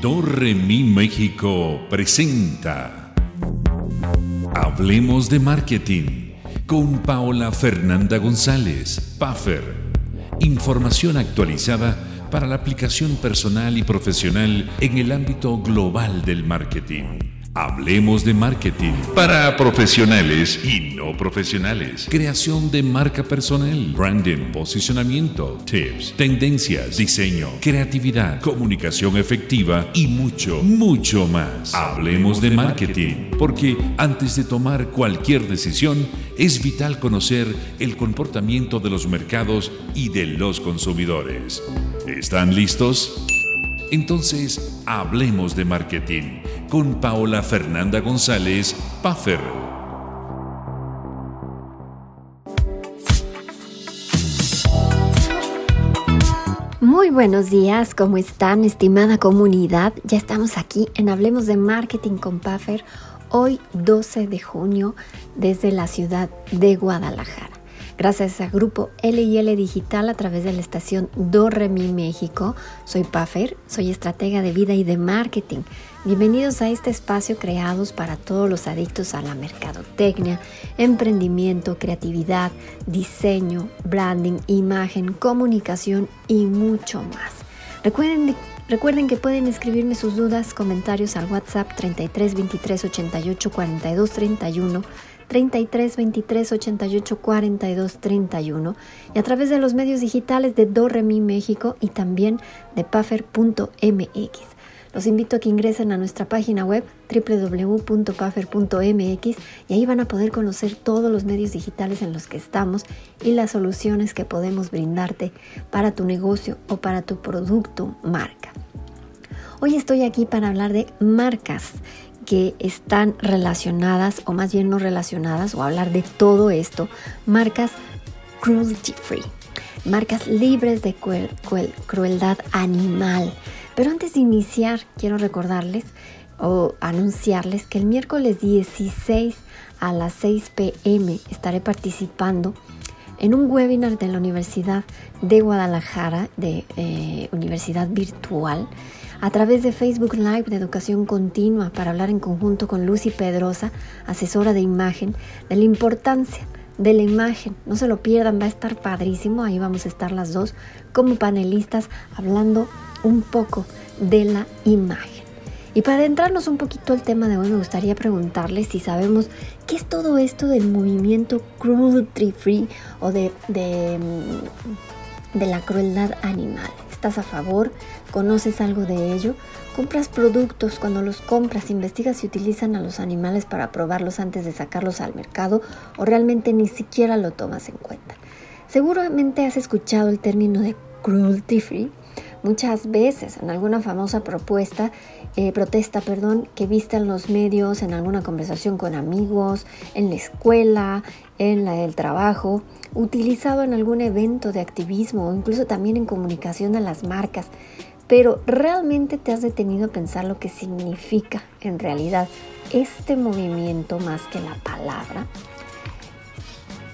Dorremi México presenta Hablemos de Marketing con Paola Fernanda González, Puffer. Información actualizada para la aplicación personal y profesional en el ámbito global del marketing. Hablemos de marketing para profesionales y no profesionales. Creación de marca personal, branding, posicionamiento, tips, tendencias, diseño, creatividad, comunicación efectiva y mucho, mucho más. Hablemos de marketing porque antes de tomar cualquier decisión es vital conocer el comportamiento de los mercados y de los consumidores. ¿Están listos? Entonces, hablemos de marketing con Paola Fernanda González Puffer. Muy buenos días, ¿cómo están, estimada comunidad? Ya estamos aquí en Hablemos de Marketing con Puffer, hoy 12 de junio, desde la ciudad de Guadalajara. Gracias a Grupo LL Digital a través de la estación Do Remi México. Soy Puffer, soy estratega de vida y de marketing. Bienvenidos a este espacio creados para todos los adictos a la mercadotecnia, emprendimiento, creatividad, diseño, branding, imagen, comunicación y mucho más. Recuerden, recuerden que pueden escribirme sus dudas, comentarios al WhatsApp 33 23 88 42 31 33 23 88 42 31 y a través de los medios digitales de Doremi México y también de puffer.mx. Los invito a que ingresen a nuestra página web www.puffer.mx y ahí van a poder conocer todos los medios digitales en los que estamos y las soluciones que podemos brindarte para tu negocio o para tu producto marca. Hoy estoy aquí para hablar de marcas que están relacionadas, o más bien no relacionadas, o hablar de todo esto, marcas cruelty free, marcas libres de crueldad animal. Pero antes de iniciar, quiero recordarles o anunciarles que el miércoles 16 a las 6 pm estaré participando en un webinar de la Universidad de Guadalajara, de eh, Universidad Virtual, a través de Facebook Live de Educación Continua para hablar en conjunto con Lucy Pedrosa, asesora de imagen, de la importancia de la imagen. No se lo pierdan, va a estar padrísimo. Ahí vamos a estar las dos como panelistas hablando un poco de la imagen. Y para adentrarnos un poquito al tema de hoy, me gustaría preguntarles si sabemos qué es todo esto del movimiento cruelty free o de, de, de la crueldad animal. ¿Estás a favor? ¿Conoces algo de ello? ¿Compras productos? Cuando los compras, investigas si utilizan a los animales para probarlos antes de sacarlos al mercado o realmente ni siquiera lo tomas en cuenta. Seguramente has escuchado el término de cruelty free muchas veces en alguna famosa propuesta, eh, protesta, perdón, que viste en los medios, en alguna conversación con amigos, en la escuela, en la del trabajo, utilizado en algún evento de activismo o incluso también en comunicación a las marcas. Pero realmente te has detenido a pensar lo que significa en realidad este movimiento más que la palabra.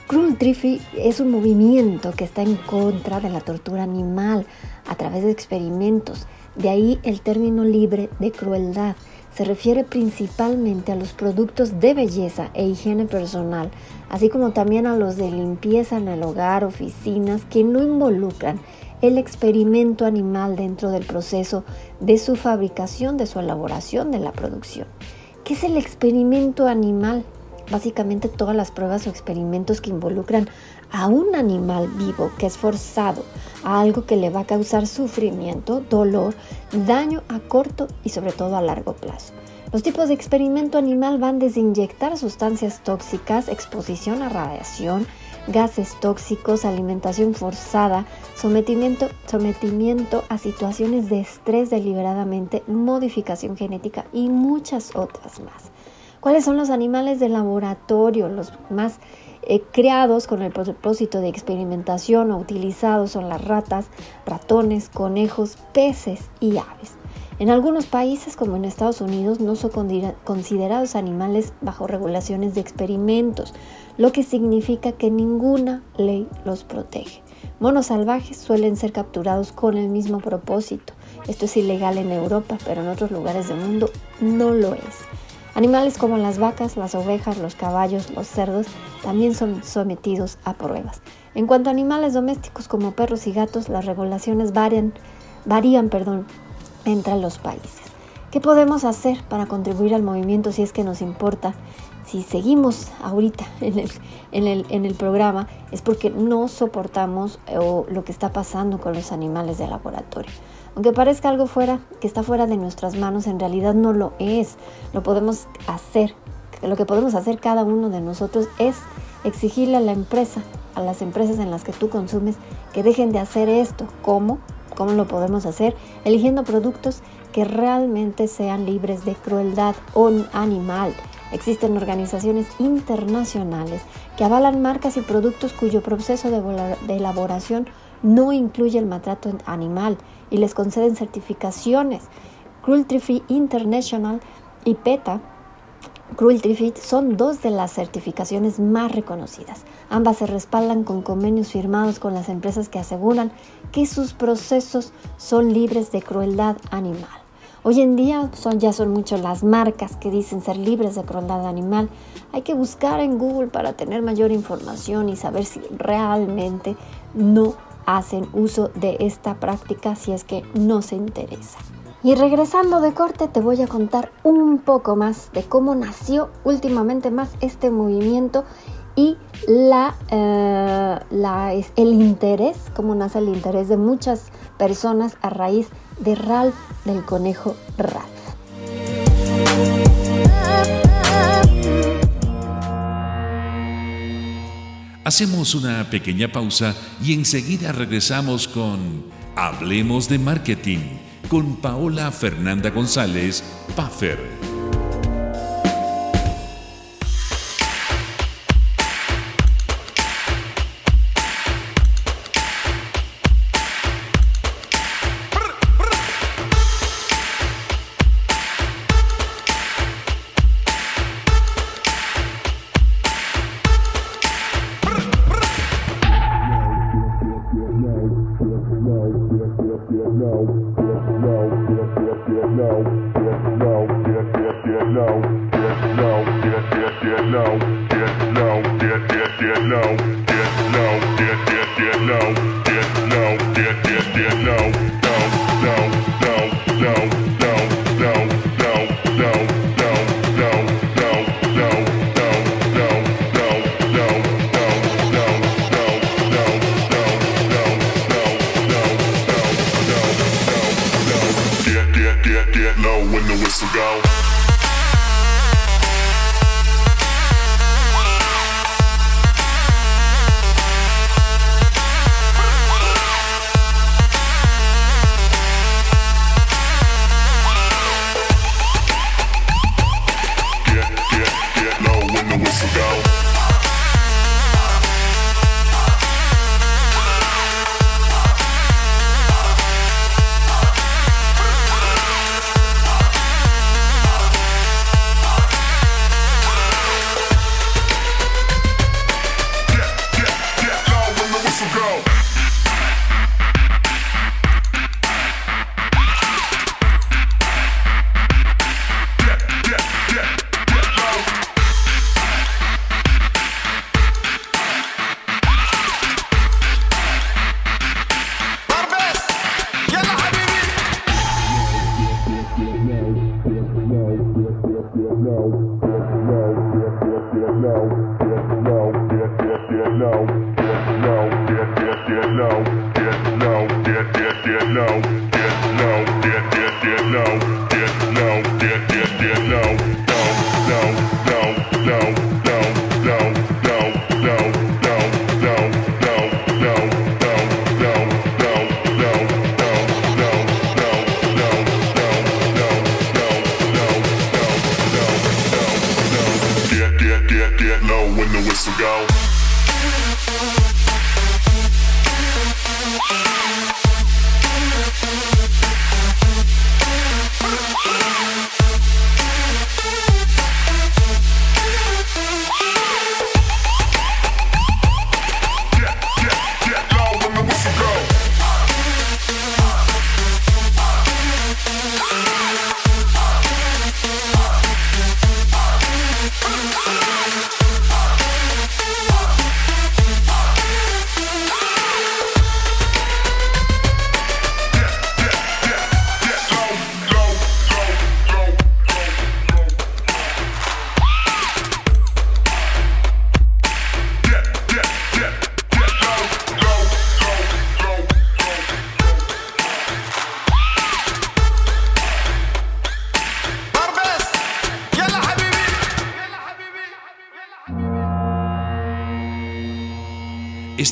Cruelty Free es un movimiento que está en contra de la tortura animal a través de experimentos. De ahí el término libre de crueldad se refiere principalmente a los productos de belleza e higiene personal, así como también a los de limpieza en el hogar, oficinas, que no involucran el experimento animal dentro del proceso de su fabricación, de su elaboración, de la producción. ¿Qué es el experimento animal? Básicamente todas las pruebas o experimentos que involucran a un animal vivo que es forzado a algo que le va a causar sufrimiento, dolor, daño a corto y sobre todo a largo plazo. Los tipos de experimento animal van desde inyectar sustancias tóxicas, exposición a radiación, gases tóxicos, alimentación forzada, sometimiento, sometimiento a situaciones de estrés deliberadamente, modificación genética y muchas otras más. ¿Cuáles son los animales de laboratorio, los más eh, creados con el propósito de experimentación o utilizados son las ratas, ratones, conejos, peces y aves. En algunos países, como en Estados Unidos, no son considerados animales bajo regulaciones de experimentos, lo que significa que ninguna ley los protege. Monos salvajes suelen ser capturados con el mismo propósito. Esto es ilegal en Europa, pero en otros lugares del mundo no lo es. Animales como las vacas, las ovejas, los caballos, los cerdos también son sometidos a pruebas. En cuanto a animales domésticos como perros y gatos, las regulaciones varían, varían perdón, entre los países. ¿Qué podemos hacer para contribuir al movimiento si es que nos importa? Si seguimos ahorita en el, en el, en el programa es porque no soportamos eh, lo que está pasando con los animales de laboratorio. Aunque parezca algo fuera, que está fuera de nuestras manos, en realidad no lo es. Lo podemos hacer. Lo que podemos hacer cada uno de nosotros es exigirle a la empresa, a las empresas en las que tú consumes, que dejen de hacer esto. ¿Cómo? ¿Cómo lo podemos hacer? Eligiendo productos que realmente sean libres de crueldad animal. Existen organizaciones internacionales que avalan marcas y productos cuyo proceso de elaboración no incluye el maltrato animal y les conceden certificaciones. Cruelty Free International y PETA Cruelty Free son dos de las certificaciones más reconocidas. Ambas se respaldan con convenios firmados con las empresas que aseguran que sus procesos son libres de crueldad animal. Hoy en día son, ya son muchas las marcas que dicen ser libres de crueldad animal. Hay que buscar en Google para tener mayor información y saber si realmente no hacen uso de esta práctica si es que no se interesa. Y regresando de corte te voy a contar un poco más de cómo nació últimamente más este movimiento y la, eh, el interés, cómo nace el interés de muchas personas a raíz de Ralph del conejo Ralph. Hacemos una pequeña pausa y enseguida regresamos con Hablemos de Marketing con Paola Fernanda González, Puffer. No.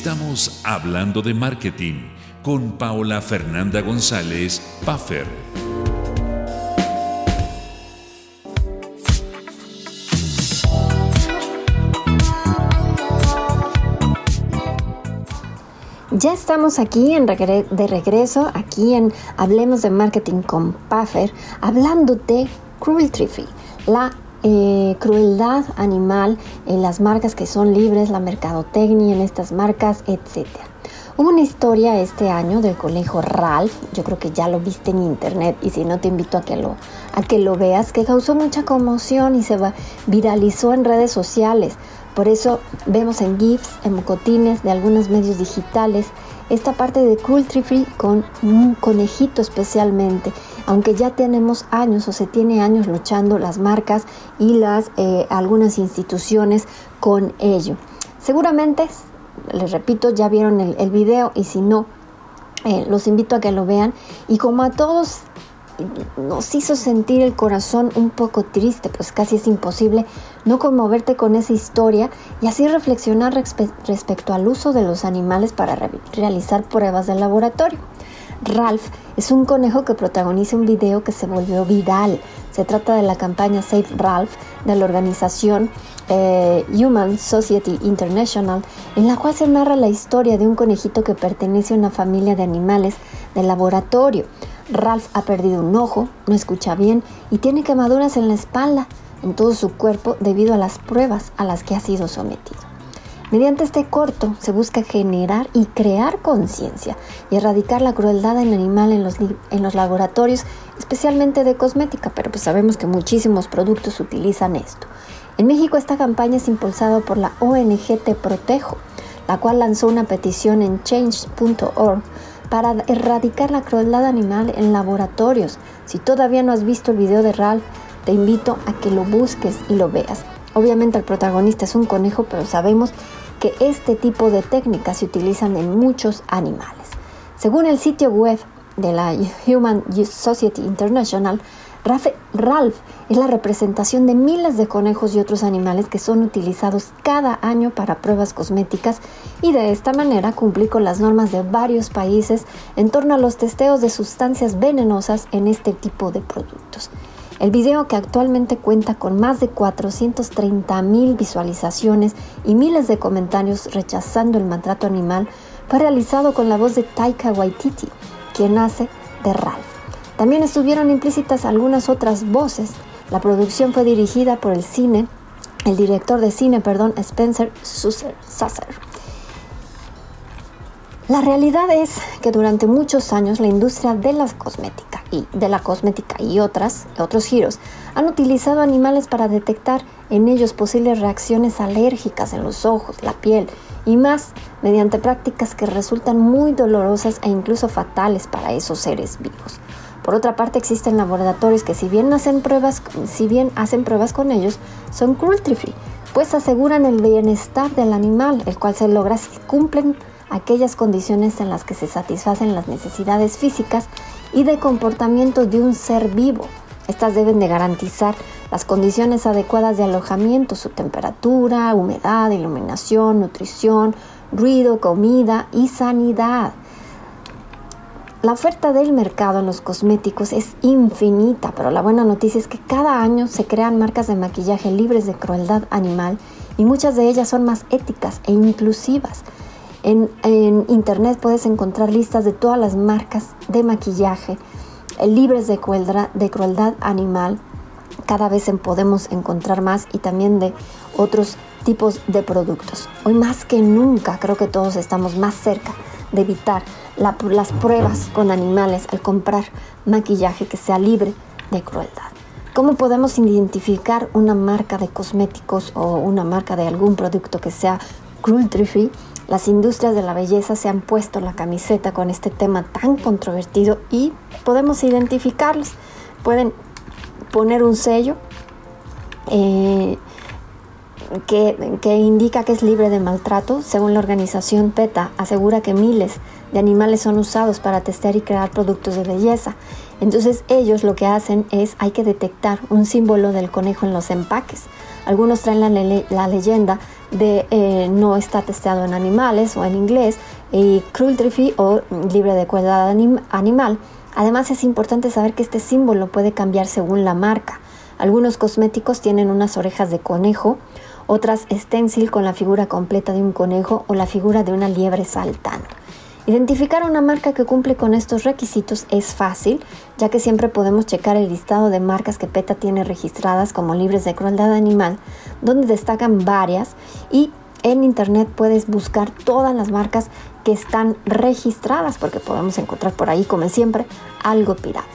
Estamos hablando de marketing con Paola Fernanda González Puffer. Ya estamos aquí en de regreso, aquí en Hablemos de Marketing con Puffer, hablando de cruelty free, la eh, crueldad animal en las marcas que son libres, la mercadotecnia en estas marcas, etc. Hubo una historia este año del colegio Ralph, yo creo que ya lo viste en internet y si no te invito a que lo, a que lo veas, que causó mucha conmoción y se viralizó en redes sociales. Por eso vemos en GIFs, en mocotines de algunos medios digitales, esta parte de cruelty free con un conejito especialmente aunque ya tenemos años o se tiene años luchando las marcas y las eh, algunas instituciones con ello. Seguramente, les repito, ya vieron el, video y si no, eh, los invito a que lo vean. Y como a todos nos hizo sentir el corazón un poco triste, pues casi es imposible no conmoverte con esa historia y así reflexionar respecto al uso de los animales para realizar pruebas de laboratorio. Ralph es un conejo que protagoniza un video que se volvió viral. Se trata de la campaña Save Ralph de la organización eh, Human Society International, en la cual se narra la historia de un conejito que pertenece a una familia de animales de laboratorio. Ralph ha perdido un ojo, no escucha bien y tiene quemaduras en la espalda, en todo su cuerpo debido a las pruebas a las que ha sido sometido. Mediante este corto se busca generar y crear conciencia y erradicar la crueldad en animal en los, laboratorios, especialmente de cosmética, pero pues sabemos que muchísimos productos utilizan esto. En México esta campaña es impulsada por la ONG Te Protejo, la cual lanzó una petición en change.org para erradicar la crueldad animal en laboratorios. Si todavía no has visto el video de Ralph, te invito a que lo busques y lo veas. Obviamente el protagonista es un conejo, pero sabemos que este tipo de técnicas se utilizan en muchos animales. Según el sitio web de la Human Society International, Ralph es la representación de miles de conejos y otros animales que son utilizados cada año para pruebas cosméticas y de esta manera cumplir con las normas de varios países en torno a los testeos de sustancias venenosas en este tipo de productos. El video que actualmente cuenta con más de 430 mil visualizaciones y miles de comentarios rechazando el maltrato animal fue realizado con la voz de Taika Waititi, quien hace de Ralph. También estuvieron implícitas algunas otras voces. La producción fue dirigida por el cine, el director de cine, perdón, Spencer Susser. La realidad es que durante muchos años la industria de las cosméticas y de la cosmética y otras, otros giros han utilizado animales para detectar en ellos posibles reacciones alérgicas en los ojos, la piel y más mediante prácticas que resultan muy dolorosas e incluso fatales para esos seres vivos. Por otra parte, existen laboratorios que si bien hacen pruebas, si bien hacen pruebas con ellos, son cruelty free, pues aseguran el bienestar del animal, el cual se logra si cumplen aquellas condiciones en las que se satisfacen las necesidades físicas y de comportamiento de un ser vivo. Estas deben de garantizar las condiciones adecuadas de alojamiento, su temperatura, humedad, iluminación, nutrición, ruido, comida y sanidad. La oferta del mercado en los cosméticos es infinita, pero la buena noticia es que cada año se crean marcas de maquillaje libres de crueldad animal y muchas de ellas son más éticas e inclusivas. En, internet puedes encontrar listas de todas las marcas de maquillaje eh, libres de crueldad, de crueldad animal. Cada vez podemos encontrar más y también de otros tipos de productos. Hoy más que nunca creo que todos estamos más cerca de evitar las pruebas con animales al comprar maquillaje que sea libre de crueldad. ¿Cómo podemos identificar una marca de cosméticos o una marca de algún producto que sea cruelty free? Las industrias de la belleza se han puesto la camiseta con este tema tan controvertido y podemos identificarlos. Pueden poner un sello eh, que, que, indica que es libre de maltrato. Según la organización PETA, asegura que miles de animales son usados para testear y crear productos de belleza. Entonces ellos lo que hacen es hay que detectar un símbolo del conejo en los empaques. Algunos traen la, leyenda de eh, no está testeado en animales o en inglés, y cruelty free o libre de crueldad animal. Además es importante saber que este símbolo puede cambiar según la marca. Algunos cosméticos tienen unas orejas de conejo, otras stencil con la figura completa de un conejo o la figura de una liebre saltando. Identificar una marca que cumple con estos requisitos es fácil, ya que siempre podemos checar el listado de marcas que PETA tiene registradas como libres de crueldad animal, donde destacan varias y en internet puedes buscar todas las marcas que están registradas, porque podemos encontrar por ahí, como siempre, algo pirata.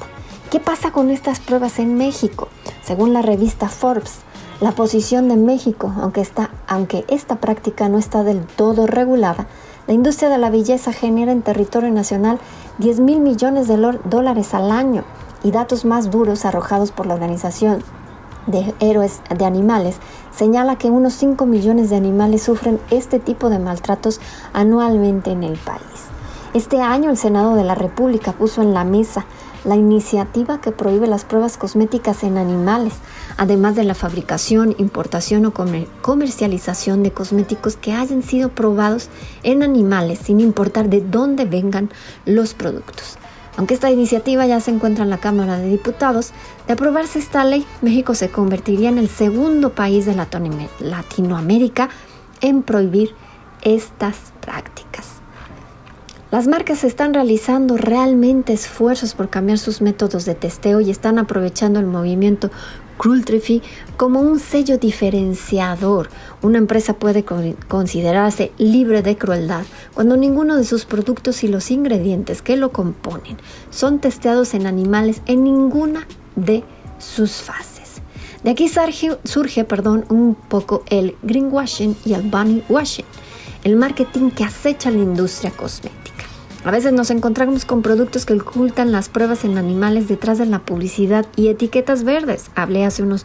¿Qué pasa con estas pruebas en México? Según la revista Forbes, la posición de México, aunque, aunque esta práctica no está del todo regulada, la industria de la belleza genera en territorio nacional 10 mil millones de dólares al año y datos más duros arrojados por la Organización de Héroes de Animales señala que unos 5 millones de animales sufren este tipo de maltratos anualmente en el país. Este año el Senado de la República puso en la mesa la iniciativa que prohíbe las pruebas cosméticas en animales, además de la fabricación, importación o comercialización de cosméticos que hayan sido probados en animales, sin importar de dónde vengan los productos. Aunque esta iniciativa ya se encuentra en la Cámara de Diputados, de aprobarse esta ley, México se convertiría en el segundo país de Latinoamérica en prohibir estas prácticas. Las marcas están realizando realmente esfuerzos por cambiar sus métodos de testeo y están aprovechando el movimiento cruelty como un sello diferenciador. Una empresa puede considerarse libre de crueldad cuando ninguno de sus productos y los ingredientes que lo componen son testeados en animales en ninguna de sus fases. De aquí surge, perdón, un poco el greenwashing y el bunny washing, el marketing que acecha la industria cosmética. A veces nos encontramos con productos que ocultan las pruebas en animales detrás de la publicidad y etiquetas verdes. Hablé hace, unos,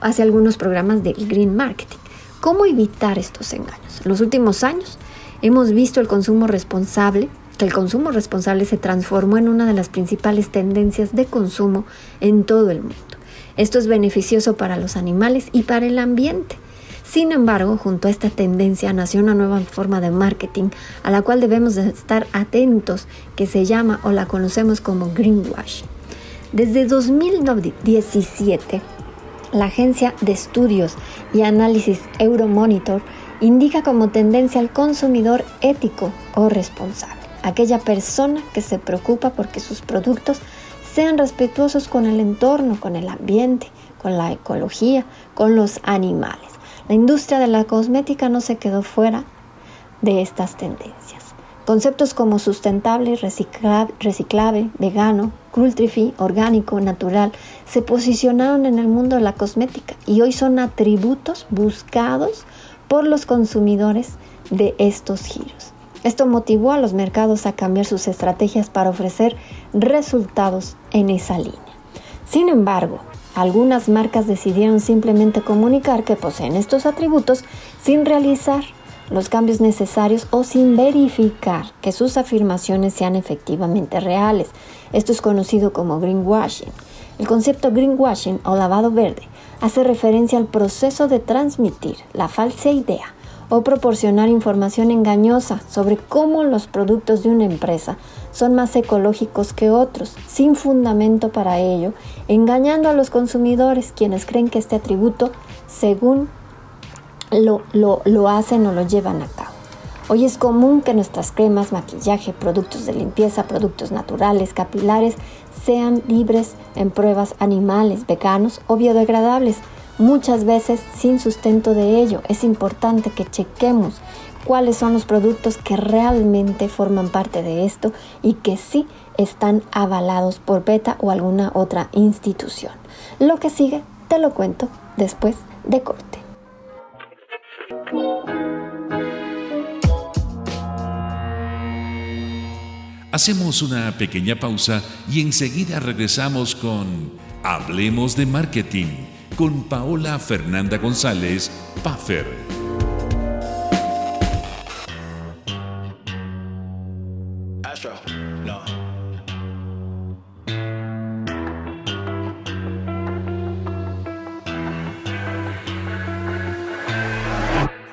hace algunos programas del green marketing. ¿Cómo evitar estos engaños? En los últimos años hemos visto el consumo responsable, que el consumo responsable se transformó en una de las principales tendencias de consumo en todo el mundo. Esto es beneficioso para los animales y para el ambiente. Sin embargo, junto a esta tendencia nació una nueva forma de marketing a la cual debemos estar atentos, que se llama o la conocemos como greenwash. Desde 2017, la agencia de estudios y análisis Euromonitor indica como tendencia al consumidor ético o responsable, aquella persona que se preocupa porque sus productos sean respetuosos con el entorno, con el ambiente, con la ecología, con los animales. La industria de la cosmética no se quedó fuera de estas tendencias. Conceptos como sustentable, reciclable, vegano, cruelty free, orgánico, natural, se posicionaron en el mundo de la cosmética y hoy son atributos buscados por los consumidores de estos giros. Esto motivó a los mercados a cambiar sus estrategias para ofrecer resultados en esa línea. Sin embargo, algunas marcas decidieron simplemente comunicar que poseen estos atributos sin realizar los cambios necesarios o sin verificar que sus afirmaciones sean efectivamente reales. Esto es conocido como greenwashing. El concepto greenwashing o lavado verde hace referencia al proceso de transmitir la falsa idea o proporcionar información engañosa sobre cómo los productos de una empresa son más ecológicos que otros, sin fundamento para ello, engañando a los consumidores quienes creen que este atributo, según lo, lo, hacen o lo llevan a cabo. Hoy es común que nuestras cremas, maquillaje, productos de limpieza, productos naturales, capilares, sean libres en pruebas animales, veganos o biodegradables, muchas veces sin sustento de ello. Es importante que chequemos cuáles son los productos que realmente forman parte de esto y que sí están avalados por PETA o alguna otra institución. Lo que sigue te lo cuento después de corte. Hacemos una pequeña pausa y enseguida regresamos con Hablemos de Marketing con Paola Fernanda González, Puffer.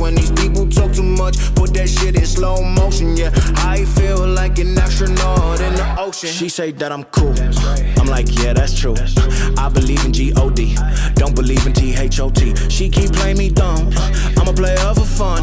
When these people talk too much, put that shit in slow motion. Yeah, I feel like an astronaut in the ocean. She say that I'm cool. I'm like, yeah, that's true. I believe in G-O-D. Don't believe in T-H-O-T. She keep playing me dumb. I'm a player for fun.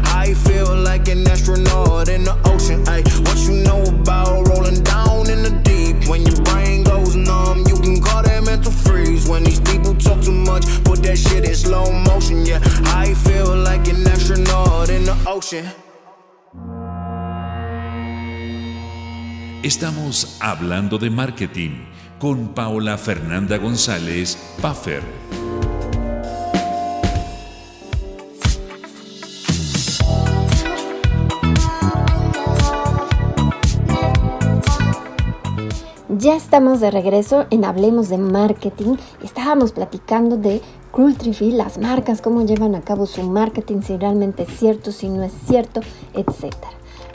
Estamos hablando de marketing con Paola Fernanda González Puffer. Ya estamos de regreso en Hablemos de Marketing. Estábamos platicando de Cruelty las marcas, cómo llevan a cabo su marketing, si realmente es cierto, si no es cierto, etc.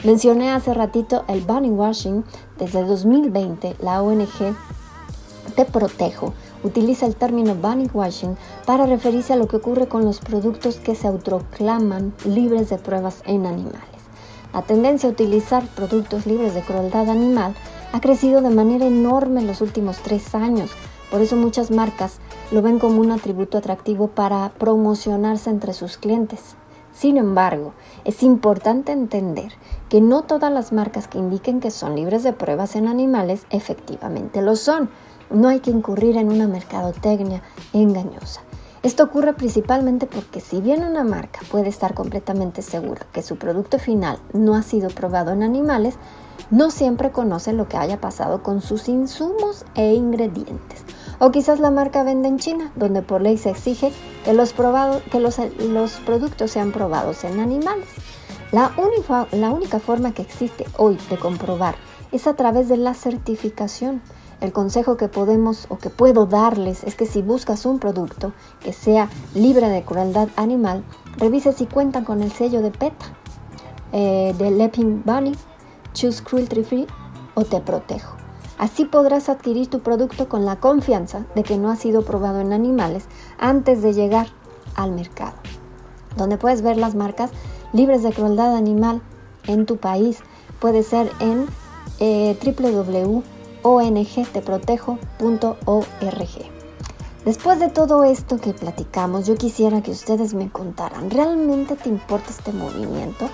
Mencioné hace ratito el bunny washing. Desde 2020, la ONG Te Protejo utiliza el término bunny washing para referirse a lo que ocurre con los productos que se autoclaman libres de pruebas en animales. La tendencia a utilizar productos libres de crueldad animal ha crecido de manera enorme en los últimos tres años. Por eso muchas marcas lo ven como un atributo atractivo para promocionarse entre sus clientes. Sin embargo, es importante entender que no todas las marcas que indiquen que son libres de pruebas en animales efectivamente lo son. No hay que incurrir en una mercadotecnia engañosa. Esto ocurre principalmente porque si bien una marca puede estar completamente segura que su producto final no ha sido probado en animales, no siempre conoce lo que haya pasado con sus insumos e ingredientes. O quizás la marca vende en China, donde por ley se exige que los, que los, los productos sean probados en animales. La única, forma que existe hoy de comprobar es a través de la certificación. El consejo que podemos o que puedo darles es que si buscas un producto que sea libre de crueldad animal, revise si cuentan con el sello de PETA, eh, de Lepping Bunny, Choose Cruelty Free o Te Protejo. Así podrás adquirir tu producto con la confianza de que no ha sido probado en animales antes de llegar al mercado. Donde puedes ver las marcas libres de crueldad animal en tu país puede ser en eh, www.ongteprotejo.org. Después de todo esto que platicamos, yo quisiera que ustedes me contaran, ¿realmente te importa este movimiento?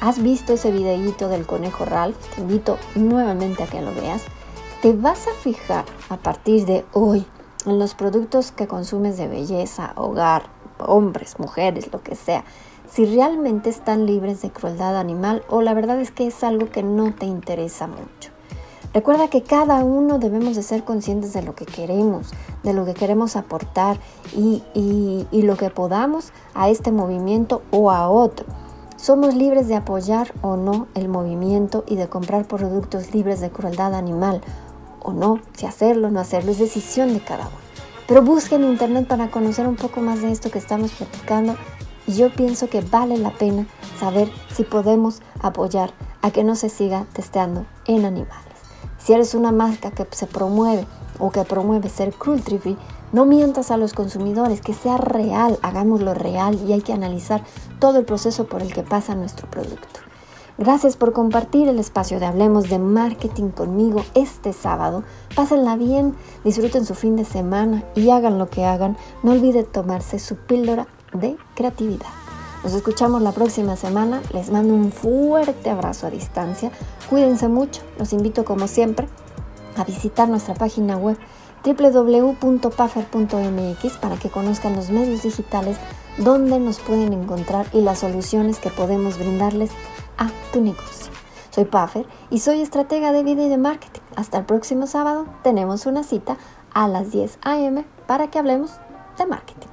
¿Has visto ese videíto del conejo Ralph? Te invito nuevamente a que lo veas. ¿Te vas a fijar a partir de hoy en los productos que consumes de belleza, hogar, hombres, mujeres, lo que sea? Si realmente están libres de crueldad animal o la verdad es que es algo que no te interesa mucho. Recuerda que cada uno debemos de ser conscientes de lo que queremos, de lo que queremos aportar y, y, lo que podamos a este movimiento o a otro. Somos libres de apoyar o no el movimiento y de comprar productos libres de crueldad animal o no, si hacerlo o no hacerlo, es decisión de cada uno. Pero busca en internet para conocer un poco más de esto que estamos platicando y yo pienso que vale la pena saber si podemos apoyar a que no se siga testeando en animales. Si eres una marca que se promueve o que promueve ser cruelty free, no mientas a los consumidores, que sea real, hagámoslo real y hay que analizar todo el proceso por el que pasa nuestro producto. Gracias por compartir el espacio de Hablemos de Marketing conmigo este sábado. Pásenla bien, disfruten su fin de semana y hagan lo que hagan. No olviden tomarse su píldora de creatividad. Nos escuchamos la próxima semana. Les mando un fuerte abrazo a distancia. Cuídense mucho. Los invito como siempre a visitar nuestra página web www.puffer.mx para que conozcan los medios digitales donde nos pueden encontrar y las soluciones que podemos brindarles a tu negocio. Soy Puffer y soy estratega de vida y de marketing. Hasta el próximo sábado tenemos una cita a las 10 a.m. para que hablemos de marketing.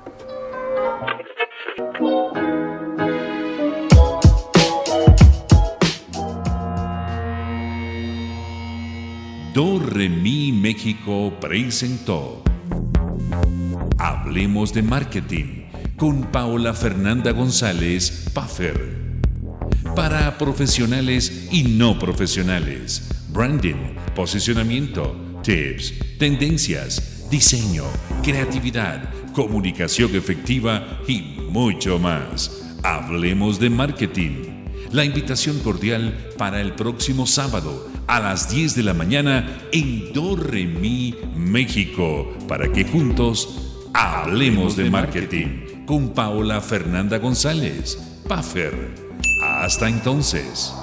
Do Remi México presentó Hablemos de Marketing con Paola Fernanda González Puffer para profesionales y no profesionales. Branding, posicionamiento, tips, tendencias, diseño, creatividad, comunicación efectiva y mucho más. Hablemos de marketing. La invitación cordial para el próximo sábado a las 10 de la mañana en Dorremi, México, para que juntos hablemos de marketing con Paola Fernanda González, Puffer. Hasta entonces.